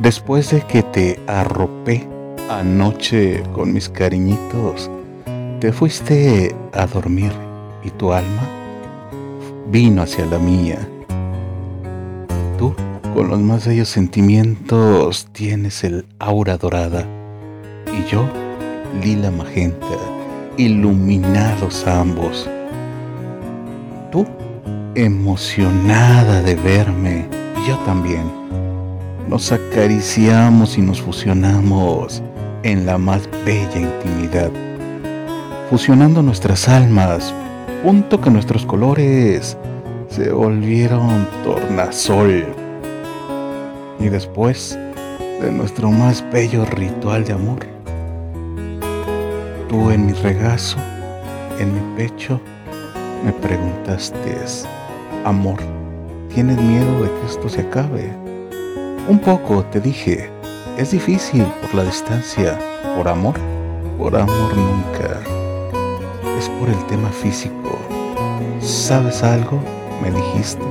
Después de que te arropé anoche con mis cariñitos, te fuiste a dormir y tu alma vino hacia la mía. Tú, con los más bellos sentimientos, tienes el aura dorada y yo, lila magenta, iluminados ambos. Tú, emocionada de verme, y yo también. Nos acariciamos y nos fusionamos en la más bella intimidad fusionando nuestras almas, punto que nuestros colores se volvieron tornasol. Y después de nuestro más bello ritual de amor, tú en mi regazo, en mi pecho, me preguntaste, amor, ¿tienes miedo de que esto se acabe? Un poco, te dije, es difícil por la distancia, por amor, por amor nunca es por el tema físico. ¿Sabes algo? Me dijiste.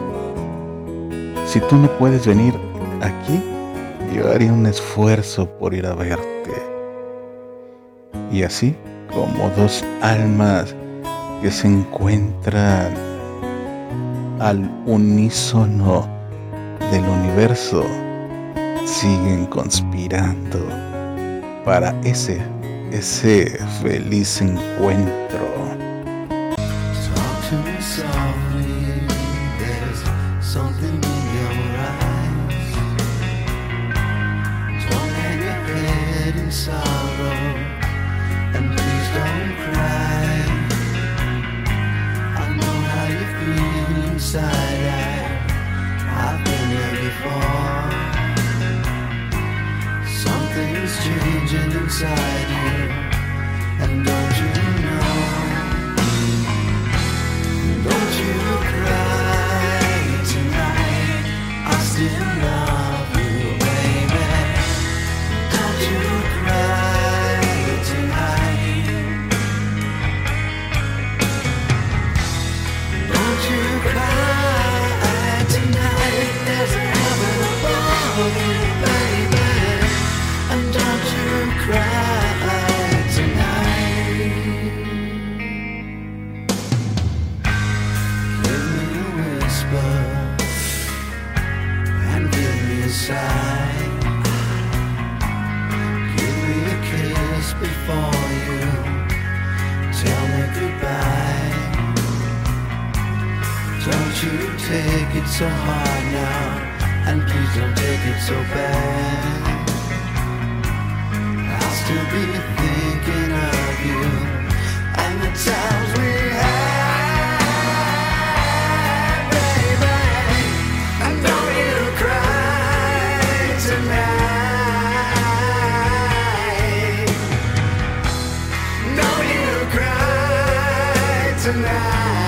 Si tú no puedes venir aquí, yo haría un esfuerzo por ir a verte. Y así, como dos almas que se encuentran al unísono del universo, siguen conspirando para ese ese feliz encuentro. sorrow and please don't cry side before you tell me goodbye. Don't you take it so hard now, and please don't take it so bad. I'll still be thinking night.